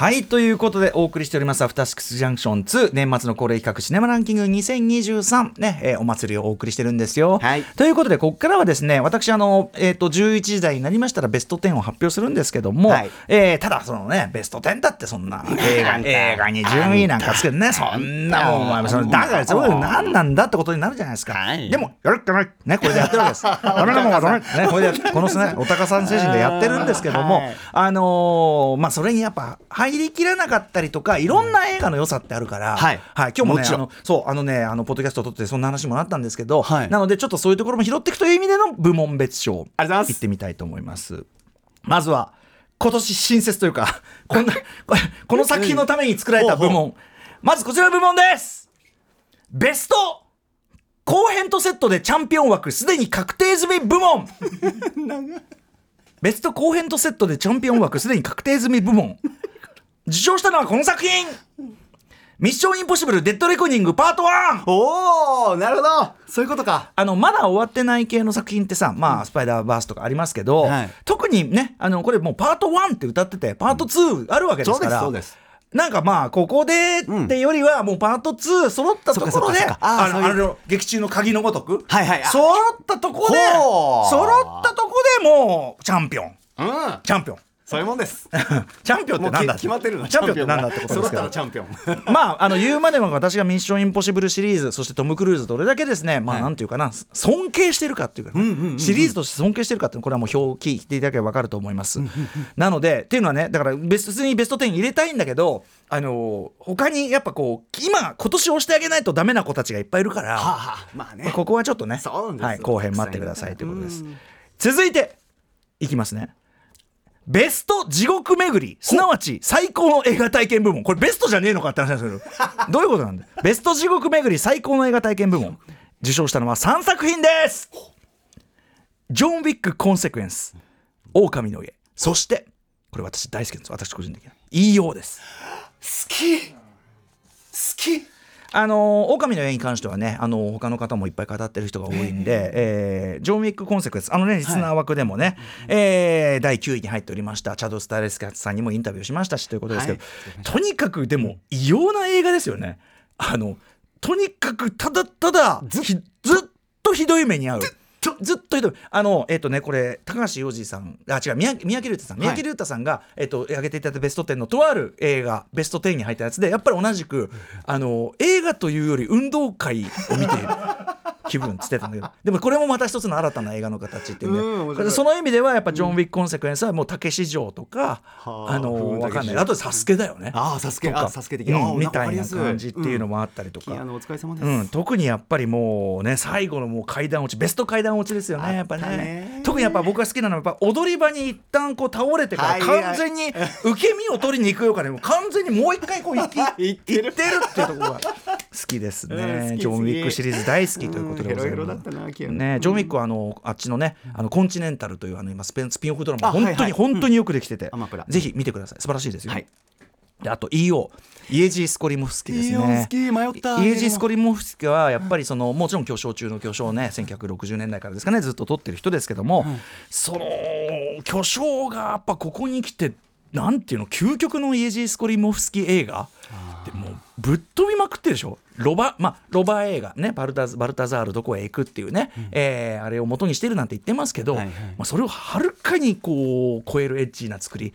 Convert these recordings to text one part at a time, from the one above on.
はいということでお送りしております「アフターシックスジャンクション2」年末の恒例企画シネマランキング2023ね、えーお祭りをお送りしてるんですよ。はい。ということでここからはですね私あの、えー、と11時台になりましたらベスト10を発表するんですけども、はい。えーただそのねベスト10だってそんな映画映画に順位なんかつけてねそんなもんお前そのだからそれ何なんだってことになるじゃないですか。はい。でもやるっきゃない。ねこれでやってるわけです。ダメなもんはダメねこれでこのねお高さん精神でやってるんですけども、はい。あのーまあそれにやっぱ入りきらなかったりとかいろんな映画の良さってあるから、はい。今日もねあのそうあのねあのポッドキャストを撮ってそんな話もあったんですけど、はい。なのでちょっとそういうところも拾っていくという意味での部門別賞ありがとうございます。行ってみたいと思います。まずは今年新設というかこんな この作品のために作られた部門。まずこちらの部門です。ベスト後編とセットでチャンピオン枠すでに確定済み部門。ベスト後編とセットでチャンピオン枠すでに確定済み部門受賞したのはこの作品。ミッションインポッシブルデッドレコーニングパート 1! おおなるほど。そういうことか。あのまだ終わってない系の作品ってさ、まあ、スパイダーバースとかありますけど、はい。特にねあのこれもうパート1って歌っててパート2あるわけですから、そうですなんかまあここでってよりはもうパート2揃ったところで、そっかそっか。そっかあのそういう。あの劇中の鍵のごとく、はいはい。あ揃ったとこでほう揃ったとこでもうチャンピオン。うん。チャンピオンそういうもんです。チャンピオンってなんだ決まってるの。チャンピオンってなんだってことですチャンピオン。まあ、あの言うまでも私がミッションインポッシブルシリーズそしてトム・クルーズどれだけですね、まあはいなんていうかな尊敬してるかっていうか、シリーズとして尊敬してるかっていうのこれはもう表記していただければ分かると思います。なのでっていうのはねだからベスト普通にベスト10入れたいんだけどあの他にやっぱこう今今年押してあげないとダメな子たちがいっぱいいるから、はあはあまあね。まあここはちょっとね。はい、後編待ってくださいということです。うん。続いていきますね。ベスト地獄巡り。すなわち最高の映画体験部門。これベストじゃねえのかって話なんですけど。どういうことなんだベスト地獄巡り最高の映画体験部門。受賞したのは3作品です。ジョン・ウィック・コンセクエンス。狼の家。そしてこれ私大好きです。私個人的な EO です。好き。好きあのー狼の絵に関してはね、あのー他の方もいっぱい語ってる人が多いんで、えージョン・ウィック・コンセクエンスあのねリスナー枠でもね、えー第9位に入っておりましたチャド・スタイレスキャさんにもインタビューしましたしということですけど、はい。とにかくでも異様な映画ですよね。あのとにかくただただずっとひどい目に遭う。ずっとひどい。あのえっ、とねこれ高橋洋二さんあ違う宮三宅龍太さん。三宅龍太さんが、えっと挙げていただいたベスト10のとある映画ベスト10に入ったやつでやっぱり同じくあの映画というより運動会を見ている気分っつってたんだけど。でもこれもまた一つの新たな映画の形っていうね。うんその意味ではやっぱジョン・ウィック・コンセクエンスはもう竹市場とか、はああのうんわかんない。あとサスケだよね。ああサスケ。とかあサスケ的うんああみたいな感じっていうのもあったりとか、あのお疲れ様です、うん、特にやっぱりもうね最後のもう階段落ちベスト階段落ちですよねやっぱね。ね特にやっぱ僕が好きなのはやっぱ踊り場に一旦こう倒れてから完全に受け身を取りに行くようかね。完全にもう一回こう行き行行ってるっていうところが好きですうんね。ジョン・ウィックシリーズ大好きということでございます。ね、ジョン・ウィックはあのあっちのね「あのコンチネンタル」というあの今スペンスピンオフドラマ本当に、本当によくできてて、ぜひ見てください。素晴らしいですよ、はい。であと EO イエジー・スコリモフスキですね。好き迷った。イエジー・スコリモフスキはやっぱりそのもちろん巨匠中の巨匠ね1960年代からですかねずっと撮ってる人ですけども、その巨匠がやっぱここに来てなんていうの究極のイエジー・スコリモフスキ映画？でもうぶっ飛びまくってるでしょ？ロバまあロバ映画ねバルタズバルタザールどこへ行くっていうね、えーあれを元にしてるなんて言ってますけど、はいはい。まあ、それをはるかにこう超えるエッジな作り。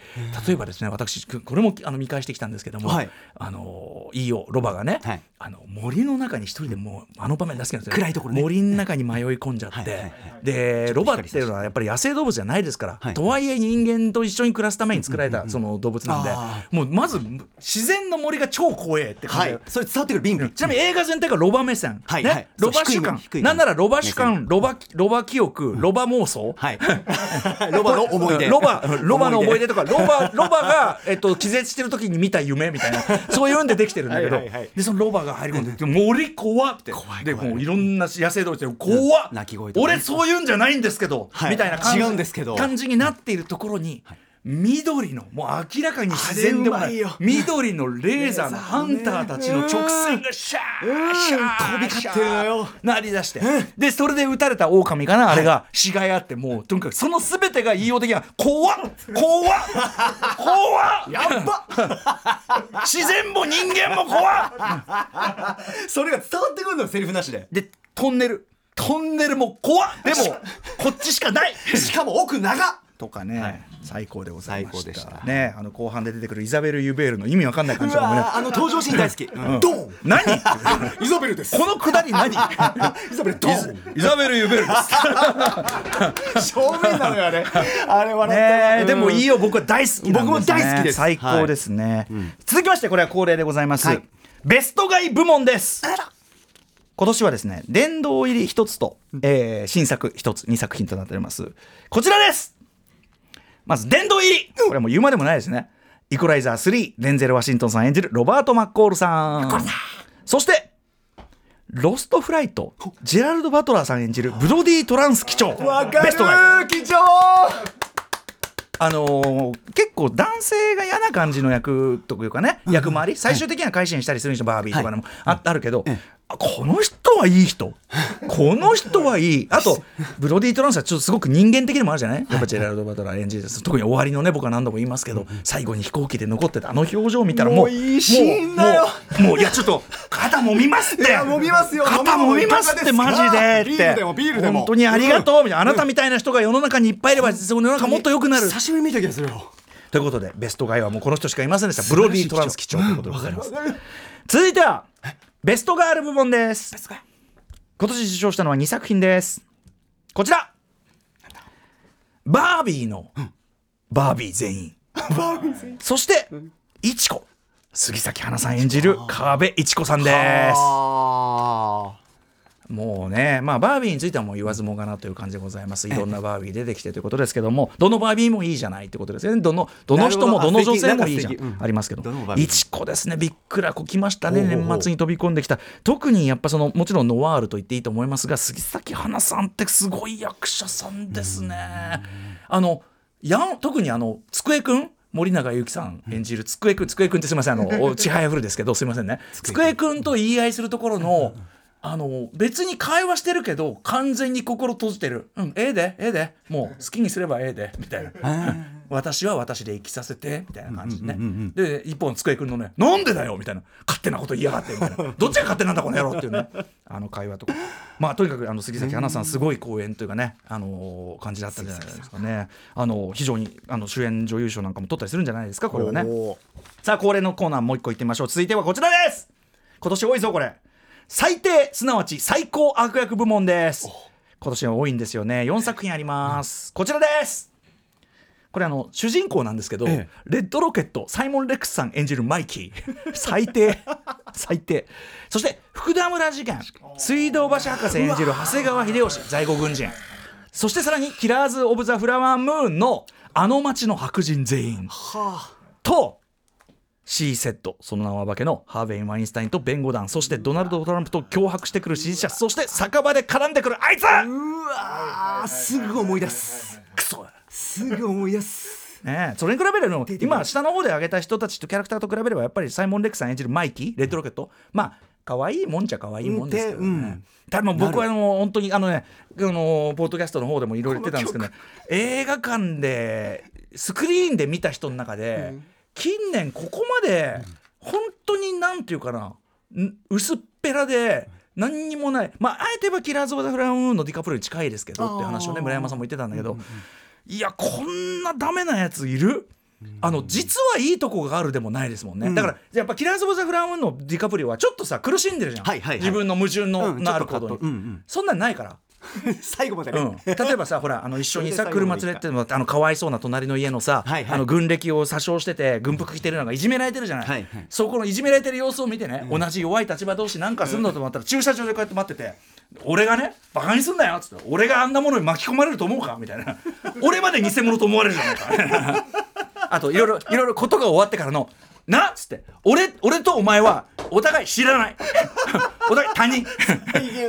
例えばですね私これもあの見返してきたんですけども、はい。あのいいよロバがね、はい。あの森の中に一人でもうあの場面大好きなんですよ暗いところね。森の中に迷い込んじゃって、はいはいはい。でロバっていうのはやっぱり野生動物じゃないですから、はい。とはいえ人間と一緒に暮らすために作られたその動物なんで、あもうまず自然の森が超怖えって感じではい。それ伝わってくるビンビン。ちなみに映画全体がロバ目線、ねはいはい。ロバ主観。なんならロバ主目観ロバロバ記憶ロバ妄想、はい。ロバの思い出。ロバロバの思い出とかロバロバが、えっと、気絶してる時に見た夢みたいな そういうんでできてるんだけど。はいはいはい。でそのロバが入り込んで森怖って。でもういろんな野生動物で怖っ、鳴き声とかね。俺そういうんじゃないんですけど、はい。みたいな感じ違うんですけど。感じになっているところに、緑のもう明らかに自然でもない緑のレーザーのハンターたちの直線がシャーシャー飛び交ってるのよ。なりだして。でそれで撃たれた狼かなあれが死骸あってもうとにかくその全てが言いよう的には怖っ怖っ怖っ。やっば。自然も人間も怖っ。それが伝わってくるのよセリフなしで。でトンネル。トンネルも怖っ。でもこっちしかない。しかも奥長っとかね、はい。最高でございました。最高でした。ねあの後半で出てくるイザベル・ユベールの意味わかんない感うじとかもねわーあの登場シーン大好き、うん。ドン。何？イザベルです。このくだり何？イザベルドン。イザベル・ユベールです。正面なのよあれ。あれ笑ねでもいいよ僕は大好きね、僕も大好きです。最高ですね、続きましてこれは恒例でございます、はい。ベストガイ部門です。今年はですね殿堂入り一つと、えー新作一つ2作品となっております。こちらですまず殿堂入り。これはもう言うまでもないですね。イコライザー3デンゼル・ワシントンさん演じるロバート・マッコールさん。そしてロストフライトジェラルド・バトラーさん演じるブロディ・トーランス機長ベストガイる機長あのー結構男性が嫌な感じの役というかね、役回り最終的には改心したりする人バービーとかでも。あ,、あるけど、あこの人はいい人。この人はいい。あとブロディ・トランスはちょっとすごく人間的でもあるじゃない？やっぱジェラルド・バトラー演じる特に終わりのね僕は何度も言いますけど、最後に飛行機で残ってたあの表情を見たらもうもういいシーンだよ。もういやちょっと肩もみますって。いや揉みますよ。肩もみますってマジでって。ビールでもビールでも。本当にありがとうみたいな、あなたみたいな人が世の中にいっぱいいれば世の中もっと良くなる。久しぶりに見た気がするよ。ということでベストガイはもうこの人しかいませんでした。ブロディ・トランス機長ということでございます。続いてはベストガール部門です。今年受賞したのは2作品です。こちら。バービーの。バービー全員。そしていちこ。杉咲花さん演じる川辺一子さんです。あもうね、まあ、バービーについてはもう言わずもがなという感じでございます。いろんなバービー出てきてということですけども、どのバービーもいいじゃないってことです。よね。ど。のどの人もどの女性もいいじゃん。あありますけど。どのバー、ビーいちこですね、びっくらこ来ましたね、年末に飛び込んできた。特にやっぱその、もちろんノワールと言っていいと思いますが、杉咲花さんってすごい役者さんですね。あのやん特にあの机くん森永由紀さん演じる机くん机くんってすみません。あの おちはやふるですけどすみませんね。机くん。と言い合いするところのあの別に会話してるけど完全に心閉じてる「うんええでええで。もう好きにすればええで」みたいな「私は私で生きさせて」みたいな感じでね。で一本机くんのね「なんでだよ」みたいな「勝手なこと言いやがって」みたいな「どっちが勝手なんだこの野郎」っていうね。あの会話とか。まあとにかくあの杉咲花さんすごい公演というかねあの感じだったんじゃないですかね。あの非常にあの主演女優賞なんかも取ったりするんじゃないですかこれはね。おさあ恒例のコーナーもう一個いってみましょう。続いてはこちらです。今年多いぞこれ最低すなわち最高悪役部門です。今年は多いんですよね。4作品あります。こちらです。これあの主人公なんですけど、ええ。レッドロケットサイモン・レックスさん演じるマイキー。最低 最低。そして福田村事件。水道橋博士演じる長谷川秀吉在庫軍人。そしてさらにキラーズ・オブ・ザ・フラワームーンのあの町の白人全員。はと C セットその名は化けのハーベイ・ワインスタインと弁護団そしてドナルド・トランプと脅迫してくる支持者そして酒場で絡んでくるあいつ。あうわーすぐ思い出す。クソ。すぐ思い出す。ねえそれに比べる。の今下の方で挙げた人たちとキャラクターと比べればやっぱりサイモン・レックさん演じるマイキーレッドロケット。まあ可愛いもんじゃ可愛いもんですけどね、うん多分僕はあの本当にあのねあのポッドキャストの方でもいろいろ言ってたんですけどね。映画館でスクリーンで見た人の中で、近年ここまで本当になんていうかなん薄っぺらで何にもない。まああえて言えばキラーズ・オブ・ザ・フラウンのディカプリオに近いですけどって話をね村山さんも言ってたんだけど、いやこんなダメなやついる？あの実はいいとこがあるでもないですもんね、だからやっぱキラーズ・オブ・ザ・フラウンのディカプリオはちょっとさ苦しんでるじゃん、はいはいはい。自分の矛盾の,、うん。のある行動に、ちょっとカット。うんうん。そんなんないから、最後まで。ね、うん、例えばさほらあの一緒にさ車連れてもあのかわいそうな隣の家のさ、はいはい。あの軍歴を詐称してて軍服着てるのがいじめられてるじゃない、はいはい。そこのいじめられてる様子を見てね、同じ弱い立場同士なんかするのと思ったら駐車場でこうやって待ってて俺がねバカにすんなよっつって俺があんなものに巻き込まれると思うか？みたいな。俺まで偽物と思われるじゃないか。あといろいろいろいろことが終わってからのなっつって。俺俺とお前はお互い知らない。お互い他人。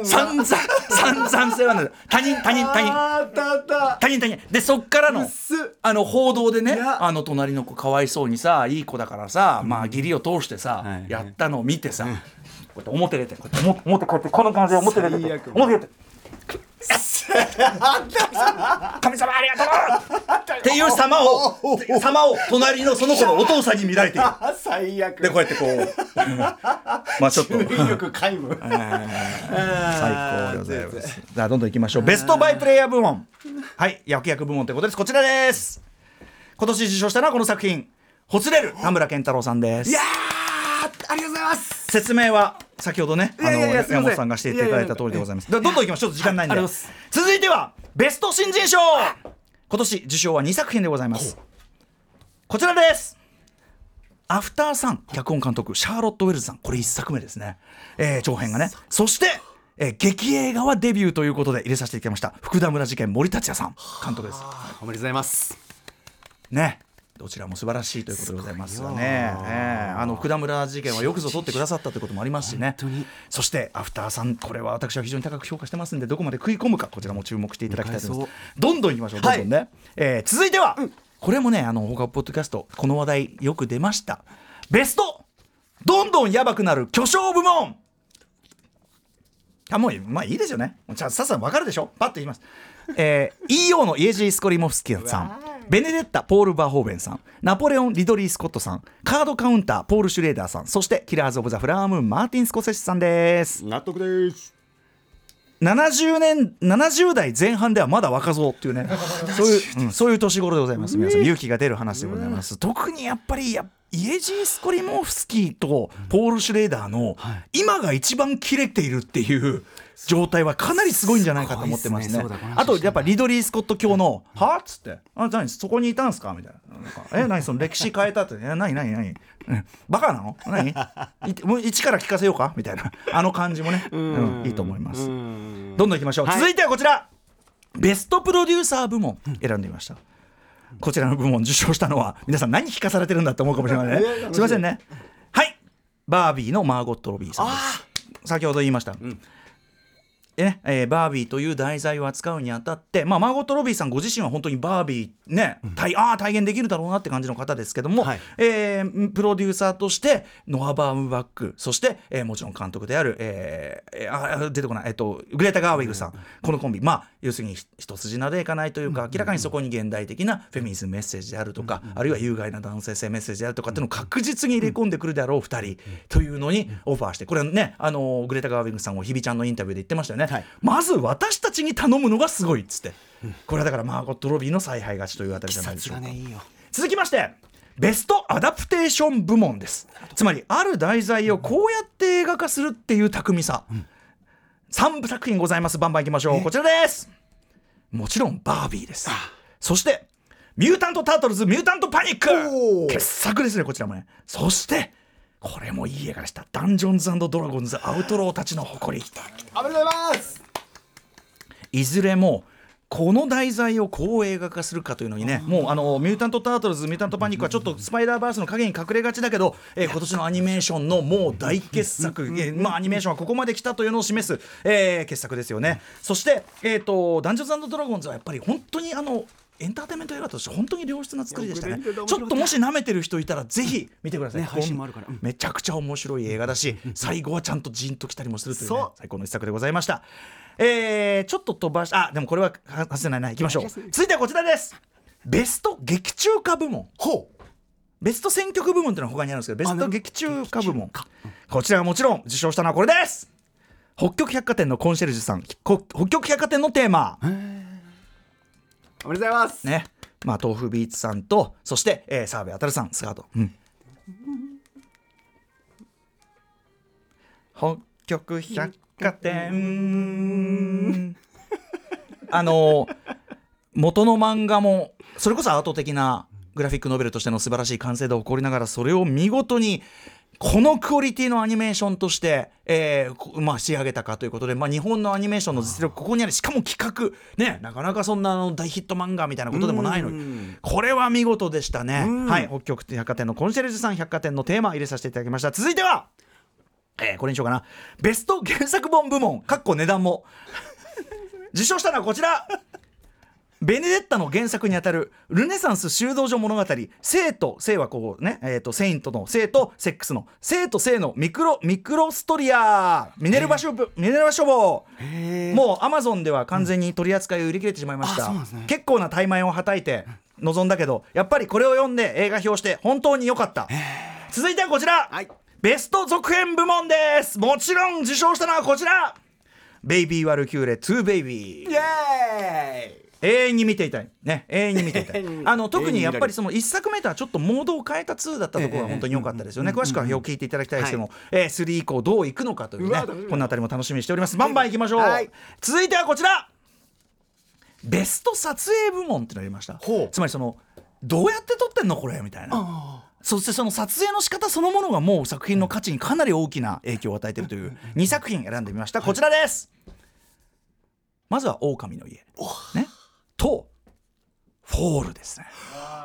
散々散々世話になる。他人他人他人。他人他人。でそっからのあの報道でねあの隣の子かわいそうにさいい子だからさ、まあ義理を通してさ、はいやったのを見てさ、こうやって表出てこうやって表表こうやってこの感じで表出て表出て 神様ありがとうっていう様を様を隣のその子のお父さんに見られているあ 最悪でこうやってこう まあちょっと最高でございます。じゃあどんどん行きましょう。ベストバイプレイヤー部門。はい、役役部門ということです。こちらです。今年受賞したのはこの作品。ほつれる田村健太郎さんですいや。ーありがとうございます説明は先ほどね、あの山本さんがしていただいた通りでございます。どんどん行きましょう。ちょっと時間ないんで。続いてはベスト新人賞。今年受賞は2作品でございます。こちらです。アフターさん脚本監督シャーロット・ウェルズさんこれ1作目ですね、えー長編がねそして、えー劇映画はデビューということで入れさせていただきました福田村事件森達也さん監督ですおめでとうございますねどちらも素晴らしいということでございますがね、えーあの福田村事件はよくぞ取ってくださったということもありますしね。そしてアフターさんこれは私は非常に高く評価してますんでどこまで食い込むかこちらも注目していただきたいと思います。どんどんいきましょうどんどんね、えー続いては、これもねあの他ポッドキャストこの話題よく出ました。ベストどんどんやばくなる巨匠部門。あもうまあいいですよね。じゃあさっさと分かるでしょ？パッと言います、えー、EO のイエジー・スコリモフスキーさんベネデッタ・ポール・バーホーベンさん。ナポレオン・リドリー・スコットさん。カードカウンターポール・シュレーダーさん。そしてキラーズ・オブ・ザ・フラワームーンマーティン・スコセッシさんです。納得です。70年70代前半ではまだ若造っていうね。そういう、うんそういう年頃でございます。皆さん勇気が出る話でございます。特にやっぱりやイエジー・スコリモフスキーとポール・シュレーダーの今が一番切れているっていう状態はかなりすごいんじゃないかと思ってますね。あとやっぱリドリー・スコット教の「は？っ?」つって「あ何？そこにいたんすか?」みたいな。なんか「え何？その歴史変えたって「え何？何？何、うん、バカなの？何？いもう一から聞かせようか?」みたいな。あの感じもね、うん、いいと思います。どんどんいきましょう、はい。続いてはこちら。ベストプロデューサー部門選んでみました、こちらの部門受賞したのは皆さん何聞かされてるんだって思うかもしれないね。すいませんね。はい。バービーのマーゴット・ロビーさんです。先ほど言いました、えねえーバービーという題材を扱うにあたって、まあ、マーゴット・ロビーさんご自身は本当にバービーね、体ああ体現できるだろうなって感じの方ですけども、はい。えープロデューサーとしてノア・バームバックそして、えーもちろん監督である、えーえーああ出てこない、えっとグレータ・ガーウィグさん、このコンビ。まあ要するにひ一筋縄でいかないというか、明らかにそこに現代的なフェミニズムメッセージであるとか、あるいは有害な男性性メッセージであるとかっていうのを確実に入れ込んでくるであろう2人というのにオファーしてこれはねあのグレータ・ガーウィグさんも日比ちゃんのインタビューで言ってましたよね、はい。まず私たちに頼むのがすごいっつって、これはだからマーゴット・ロビーの采配勝ちというあたりじゃないでしょうか。がねいいよ。続きましてベストアダプテーション部門です。つまりある題材をこうやって映画化するっていう巧みさ、3部作品ございます。バンバンいきましょう。こちらです。もちろんバービーです。そしてミュータント・タートルズ・ミュータント・パニック。傑作ですねこちらもね。そしてこれもいい映画でした。ダンジョンズドラゴンズアウトローたちの誇り。おめでとうございます。いずれもこの題材をこう映画化するかというのにね、もうあのミュータント・タートルズ、ミュータント・パニックはちょっとスパイダーバースの影に隠れがちだけど、えー今年のアニメーションのもう大傑作、えーまあ、アニメーションはここまで来たというのを示す、えー傑作ですよね。そして、えー、とダンジョンズドラゴンズはやっぱり本当にあのエンターテインメント映画として本当に良質な作りでしたね。ちょっともし舐めてる人いたらぜひ見てください、ね配信もあるから。うん。めちゃくちゃ面白い映画だし最後はちゃんとジーンときたりもするという,、ね最高の一作でございました。えー、ちょっと飛ばしあでもこれはは外せないな。行きましょう。続いてはこちらです。ベスト劇中歌部門。ほう。ベスト選曲部門っていうのは他にあるんですけどベストあ劇中歌部門。こちらがもちろん受賞したのはこれです。北極百貨店のコンシェルジュさん。こ北極百貨店のテーマおめでとうございます。ね。まあ豆腐ビーツさんとそして、えー、澤部渉さんスカート、うん、北極百貨店。あの元の漫画もそれこそアート的なグラフィックノベルとしての素晴らしい完成度を誇りながらそれを見事にこのクオリティのアニメーションとして、えーこまあ、仕上げたかということで、まあ、日本のアニメーションの実力ここにある。しかも企画。ねなかなかそんなあの大ヒット漫画みたいなことでもないのに。これは見事でしたね。うん。はい。北極百貨店のコンシェルジュさん百貨店のテーマ入れさせていただきました。続いてはえーこれにしようかな。ベスト原作本部門かっこ値段も。受賞したのはこちらベネデッタの原作にあたるルネサンス修道女物語生と生はこうね、えー、とセイントの生とセックスの生と生のミクロミクロストリア。ミネルヴァ書房ミネルヴァ書房もうアマゾンでは完全に取り扱いを売り切れてしまいました、うなんね。結構な怠慢をはたいて臨んだけどやっぱりこれを読んで映画表して本当に良かった。続いてはこちら、はい。ベスト続編部門です。もちろん受賞したのはこちら。ベイビー・ワルキューレ2ベイビーイエーイ永遠に見ていたい。ね。永遠に見ていたい。あの特にやっぱりその1作目とはちょっとモードを変えた2だったところが本当に良かったですよね。詳しくは表を聞いていただきたいですけども、えー3以降どういくのかというね。この辺りも楽しみにしております。バンバンいきましょう、はい。続いてはこちらベスト撮影部門ってのがありました。つまりそのどうやって撮ってんのこれ？みたいな。そしてその撮影の仕方そのものがもう作品の価値にかなり大きな影響を与えているという2作品選んでみました。こちらです、まずは「狼の家」ねと「フォール」ですね。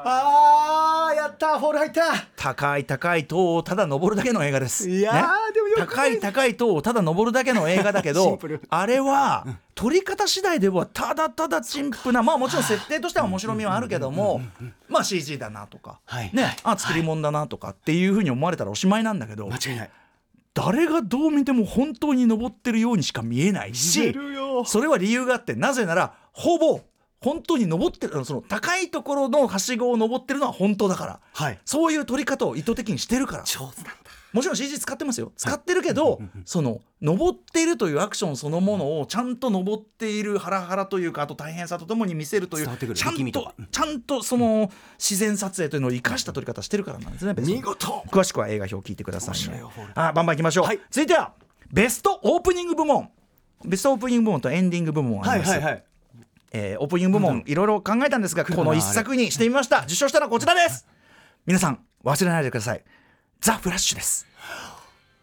あーやったフォール入った。高い高い塔をただ登るだけの映画です。いやーね。でもよく高い高い塔をただ登るだけの映画だけどあれは撮り方次第ではただただ陳腐なまあもちろん設定としては面白みはあるけどもまあ CG だなとか、はい。ねあ作り物だなとかっていうふうに思われたらおしまいなんだけど間違いない。誰がどう見ても本当に登ってるようにしか見えないしそれは理由があってなぜならほぼ本当に登ってるその高いところのはしごを登ってるのは本当だから。はい。そういう撮り方を意図的にしてるから。上手なんだもちろん CG 使ってますよ。使ってるけど、その登っているというアクションそのものをちゃんと登っているハラハラというかあと大変さとともに見せるというちゃんとちゃんとその自然撮影というのを生かした撮り方してるからなんですね見事。詳しくは映画表を聞いてくださいね。あバンバンいきましょう、はい。続いてはベストオープニング部門。ベストオープニング部門とエンディング部門あります、いえーオープニング部門いろいろ考えたんですがこの一作にしてみました。受賞したのはこちらです。皆さん忘れないでください。ザ・フラッシュです。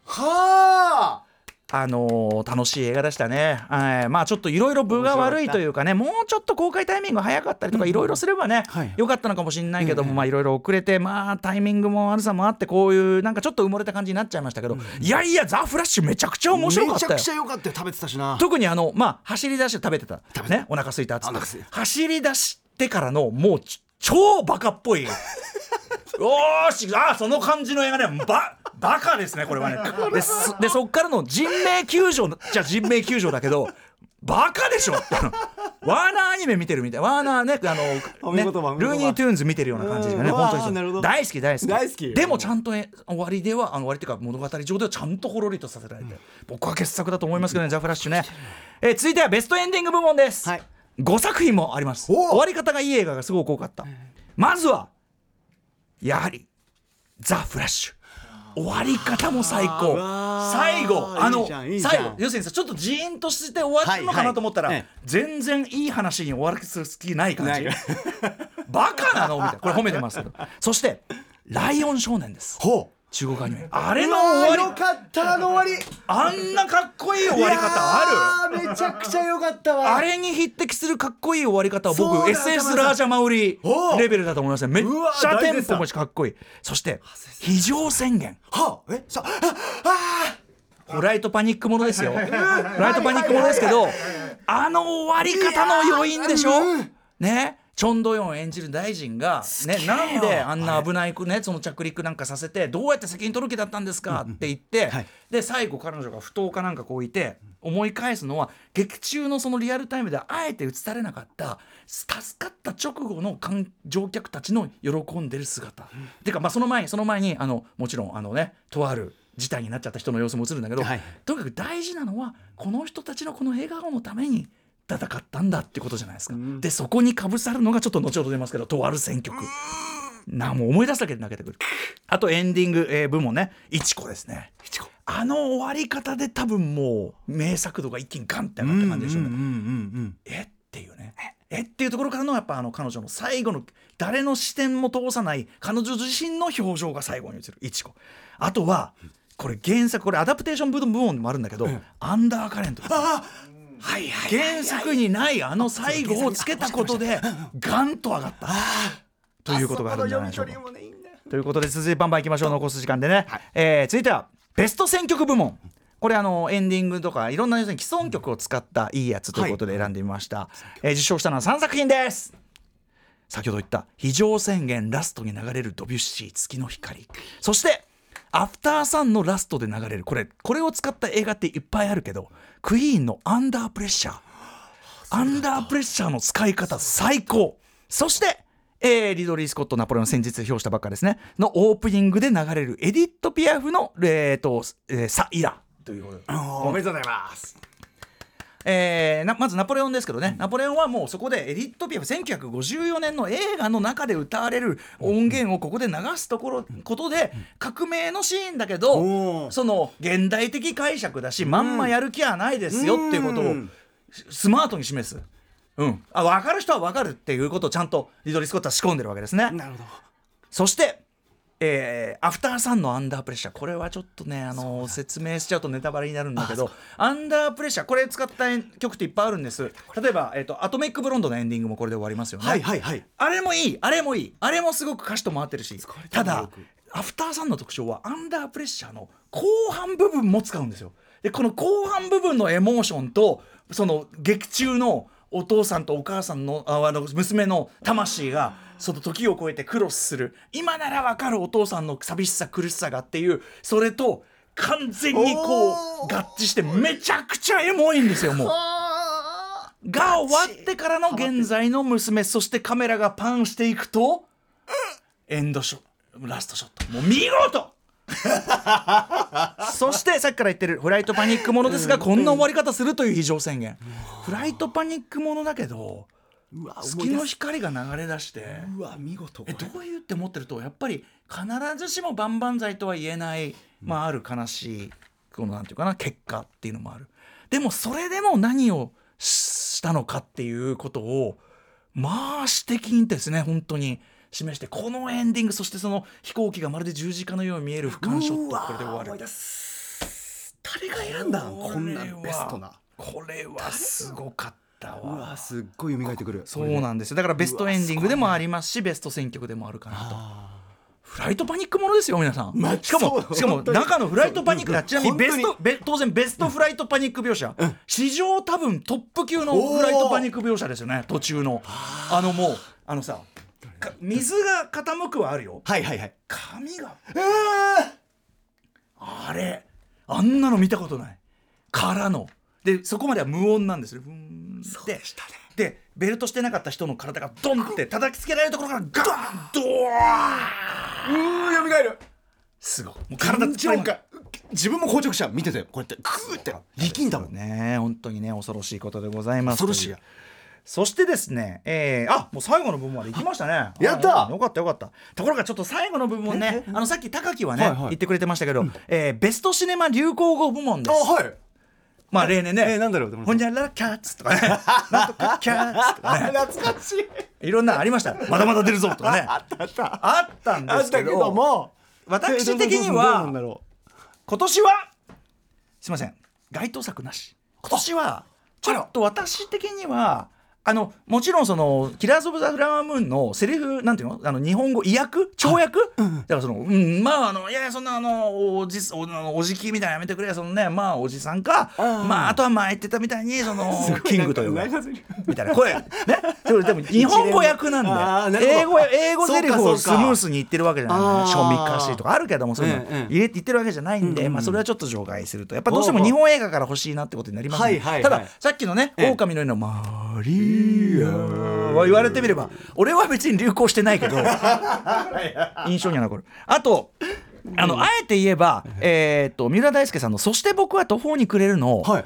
はああのー楽しい映画でしたね、はい。まあちょっといろいろ分が悪いというかねもうちょっと公開タイミングが早かったりとかいろいろすればね、はい。よかったのかもしれないけども、まあいろいろ遅れてまあタイミングも悪さもあってこういうなんかちょっと埋もれた感じになっちゃいましたけど、いやいやザ・フラッシュめちゃくちゃ面白かったよ。めちゃくちゃ良かったよ食べてたしな。特にあのまあ走り出して食べてた。ねお腹空いたっつって走り出してからのもうち超バカっぽい。よーし。あその感じの映画ね。ババカですねこれはね。でそっからの人命救助じゃ人命救助だけどバカでしょ。ワーナーアニメ見てるみたい。ワーナーねあのねルーニー・トゥーンズ見てるような感じがね。うん。本当に大好き大好き。大好きでもちゃんとえ終わりではあの終わりっていうか物語上ではちゃんとほろりとさせられて、僕は傑作だと思いますけどね、ザ・フラッシュね、えー続いてはベストエンディング部門です、はい5作品もあります。お。終わり方がいい映画がすごく多かった。まずはやはりザ・フラッシュ。終わり方も最高。最後あの最後要するにさちょっとジーンとして終わってるのかなと思ったら、はいはい。ええ全然いい話に終わらす気ない感じ。バカなの？みたいな。これ褒めてますけど。そして「ライオン少年」です。ほう中国アニメ。あれうの終わり。よかったあの終わり。あんなかっこいい終わり方ある？るめちゃくちゃ良かったわ。あれに匹敵するかっこいい終わり方は僕 SS ラージャマウリレベルだと思いますね。めっちゃテンポもしかっこいい。そして非常宣言。はあえさああフライトパニックものですよ。フライトパニックものですけどあの終わり方の余韻でしょ？ね？チョン・ドヨン演じる大臣が、ね、なんであんな危ない、ね、その着陸なんかさせてどうやって責任取る気だったんですかって言って、はい。で最後彼女が不当かなんかこういて思い返すのは劇中のそのリアルタイムではあえて映されなかった助かった直後の観乗客たちの喜んでる姿。てかまあその前にその前にあのもちろんあのねとある事態になっちゃった人の様子も映るんだけど、はい。とにかく大事なのはこの人たちのこの笑顔のために戦ったんだってことじゃないですか。でそこにかぶさるのがちょっと後ほど出ますけどとある選曲。なもう思い出すだけで泣けてくる。あとエンディング、えー部門ね。いちこですね。いちこ。あの終わり方で多分もう名作度が一気にガンって上がった感じでしょうね。うんうんうんえ？っていうね。え？っていうところからのやっぱあの彼女の最後の誰の視点も通さない彼女自身の表情が最後に映る。いちこ。あとはこれ原作これアダプテーション部門でもあるんだけど、アンダーカレントあはいはい原作にないあの最後をつけたことでガンと上がった。ということがあるんじゃないでしょうか。ということで続いてバンバンいきましょう残す時間でね、えー続いてはベスト選曲部門。これあのエンディングとかいろんな要するに既存曲を使ったいいやつということで選んでみました、えー受賞したのは3作品です。先ほど言った非常宣言ラストに流れるドビュッシー月の光。そしてアフターサンのラストで流れる。これこれを使った映画っていっぱいあるけどクイーンのアンダープレッシャー。アンダープレッシャーの使い方最高。そしてえーリドリー・スコット・ナポレオン先日表したばっかですね。のオープニングで流れるエディット・ピアフの、えーとえーサイラということで。おめでとうございます。えーなまずナポレオンですけどね、ナポレオンはもうそこでエディット・ピアフ1954年の映画の中で歌われる音源をここで流すところことで革命のシーンだけおどー。その現代的解釈だしまんまやる気はないですよっていうことをうん。スマートに示す。うん、あ分かる人は分かるっていうことをちゃんとリドリー・スコットは仕込んでるわけですね。なるほど。そして、えーアフターサンのアンダープレッシャーこれはちょっとねあの説明しちゃうとネタバレになるんだけどアンダープレッシャーこれ使った曲っていっぱいあるんです。例えば、えーと「アトミック・ブロンド」のエンディングもこれで終わりますよね、はいはいはい。あれもいい。あれもいい。あれもすごく歌詞と回ってるし。れただアフターサンの特徴はアンダープレッシャーの後半部分も使うんですよ。でこの後半部分のエモーションとその劇中のお父さんとお母さんのああの娘の魂がその時を超えてクロスする。今ならわかるお父さんの寂しさ苦しさがっていうそれと完全にこう合致してめちゃくちゃエモいんですよもう。が終わってからの現在の娘そしてカメラがパンしていくとエンドショットラストショット。もう見事! そしてさっきから言ってるフライトパニックものですがこんな終わり方するという非常宣言。フライトパニックものだけど月の光が流れ出して。うわ見事。えどういうって思ってるとやっぱり必ずしも万々歳とは言えない、まあ、ある悲しいこのなんていうかな結果っていうのもある。でもそれでも何をしたのかっていうことをまあ詩的にですね本当に示してこのエンディングそしてその飛行機がまるで十字架のように見える俯瞰ショットこれで終わる。誰が選んだこんなベストな。これはすごかったうわ。わすっごい蘇ってくる。そうなんですよ。だからベストエンディングでもありますしベスト選曲でもあるかなと。あフライトパニックものですよ皆さん、まあしかもしかも中のフライトパニックちなみにベス本トベ当然ベストフライトパニック描写、史上多分トップ級のフライトパニック描写ですよね途中の。あのもうあのさか水が傾くはあるよ。ーはいはいはい。髪が。えあれあんなの見たことない。からの。でそこまでは無音なんですよふででしたね。でベルトしてなかった人の体がドンって叩きつけられるところからガンドワーうー蘇る。すごい。もう体緊張感自分も硬直した。見ててこうやってクーって。力んだもん。ねね。本当にね恐ろしいことでございます。恐ろしい。そしてですね、えー、あもう最後の部分まで行きましたね。やった。あよかったよかった。ところがちょっと最後の部分ねあのさっき高木はね、はいはい。言ってくれてましたけど、えーベストシネマ流行語部門です。はいまあ例年ね、えーなんだろうほんじゃらキャッツとかね。なんとかキャッツとかね。懐かしい。いろんなのありました。まだまだ出るぞとかね。あったあった。あったんですけど。も。私的には今年はすいません。該当作なし。今年はちょっと私的にはあのもちろんその「キラーズ・オブ・ザ・フラワームーン」のセリフなんていうの？あの日本語意訳？跳訳、だからそのうんまああのいやいやそんなあのおじおおじきみたいなのやめてくれそのねまあおじさんか。うん。まああとは前言ってたみたいにそのうキングというかみたいなこれね？でもでも日本語訳なんで。英語英語セリフをスムースに言ってるわけじゃない庶民歌詞とかあるけどもそういうの。うんうん。入れて言ってるわけじゃないんで、うんうん。まあ、それはちょっと除外すると。やっぱどうしても日本映画から欲しいなってことになりますね、たださっきのね「ええ。狼のようなマリア」は言われてみれば俺は別に流行してないけど 印象には残る。あとあのあえて言えば、えーっと三浦大輔さんの「そして僕は途方に暮れるの」はい。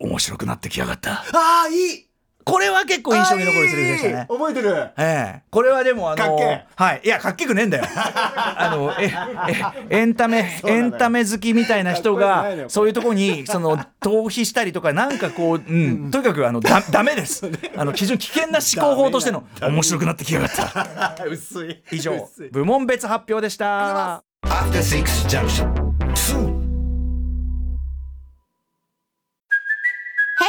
面白くなってきやがった。ああいいこれは結構印象に残るセリフでしたね。覚えてる。ええ、これはでもあのはい。いやかっけくねえんだよ。あのええエンタメ エンタメ好きみたいな人がそういうところにその逃避したりとかなんかこう、うん。とにかくあのだ ダメです。あの非常に危険な思考法としての面白くなってきやがった。薄い。以上部門別発表でした。After Six Junction.